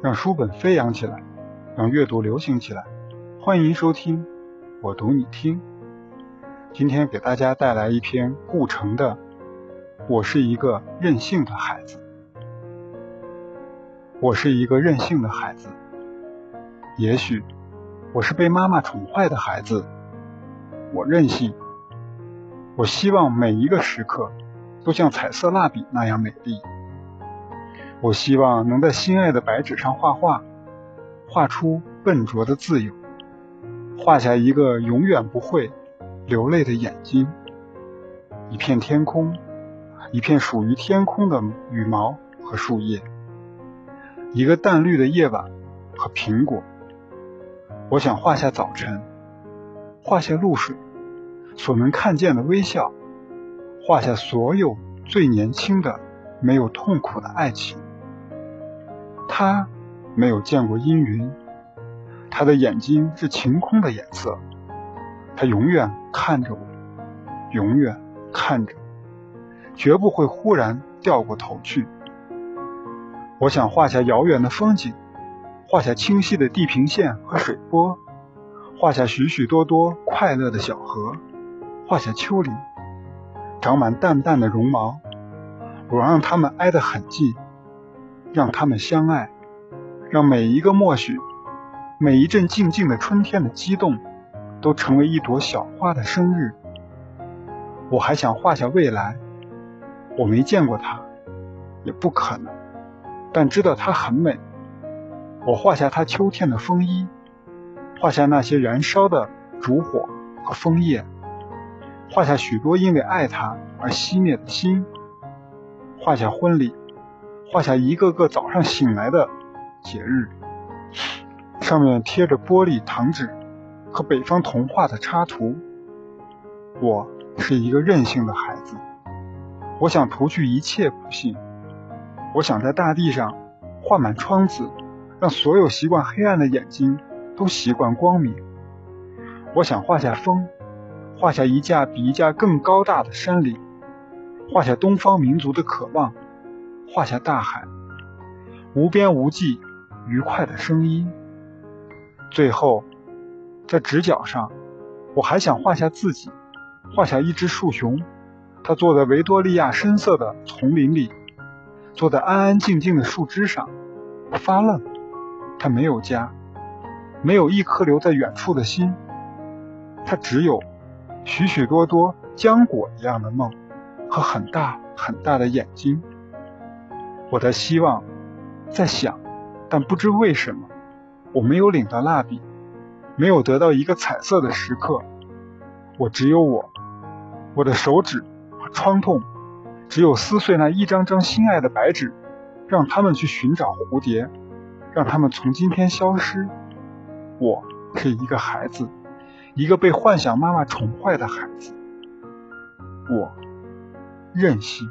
让书本飞扬起来，让阅读流行起来。欢迎收听《我读你听》。今天给大家带来一篇顾城的《我是一个任性的孩子》。我是一个任性的孩子，也许我是被妈妈宠坏的孩子。我任性，我希望每一个时刻都像彩色蜡笔那样美丽。我希望能在心爱的白纸上画画，画出笨拙的自由，画下一个永远不会流泪的眼睛，一片天空，一片属于天空的羽毛和树叶，一个淡绿的夜晚和苹果。我想画下早晨，画下露水所能看见的微笑，画下所有最年轻的、没有痛苦的爱情。他没有见过阴云，他的眼睛是晴空的颜色，他永远看着我，永远看着，绝不会忽然掉过头去。我想画下遥远的风景，画下清晰的地平线和水波，画下许许多多快乐的小河，画下丘陵，长满淡淡的绒毛，我让它们挨得很近。让他们相爱，让每一个默许，每一阵静静的春天的激动，都成为一朵小花的生日。我还想画下未来，我没见过它，也不可能，但知道它很美。我画下它秋天的风衣，画下那些燃烧的烛火和枫叶，画下许多因为爱它而熄灭的心，画下婚礼。画下一个个早上醒来的节日，上面贴着玻璃糖纸和北方童话的插图。我是一个任性的孩子，我想除去一切不幸，我想在大地上画满窗子，让所有习惯黑暗的眼睛都习惯光明。我想画下风，画下一架比一架更高大的山岭，画下东方民族的渴望。画下大海，无边无际，愉快的声音。最后，在直角上，我还想画下自己，画下一只树熊，它坐在维多利亚深色的丛林里，坐在安安静静的树枝上，发愣。它没有家，没有一颗留在远处的心，它只有许许多多浆果一样的梦和很大很大的眼睛。我在希望，在想，但不知为什么，我没有领到蜡笔，没有得到一个彩色的时刻。我只有我，我的手指和创痛，只有撕碎那一张张心爱的白纸，让他们去寻找蝴蝶，让他们从今天消失。我是一个孩子，一个被幻想妈妈宠坏的孩子。我任性。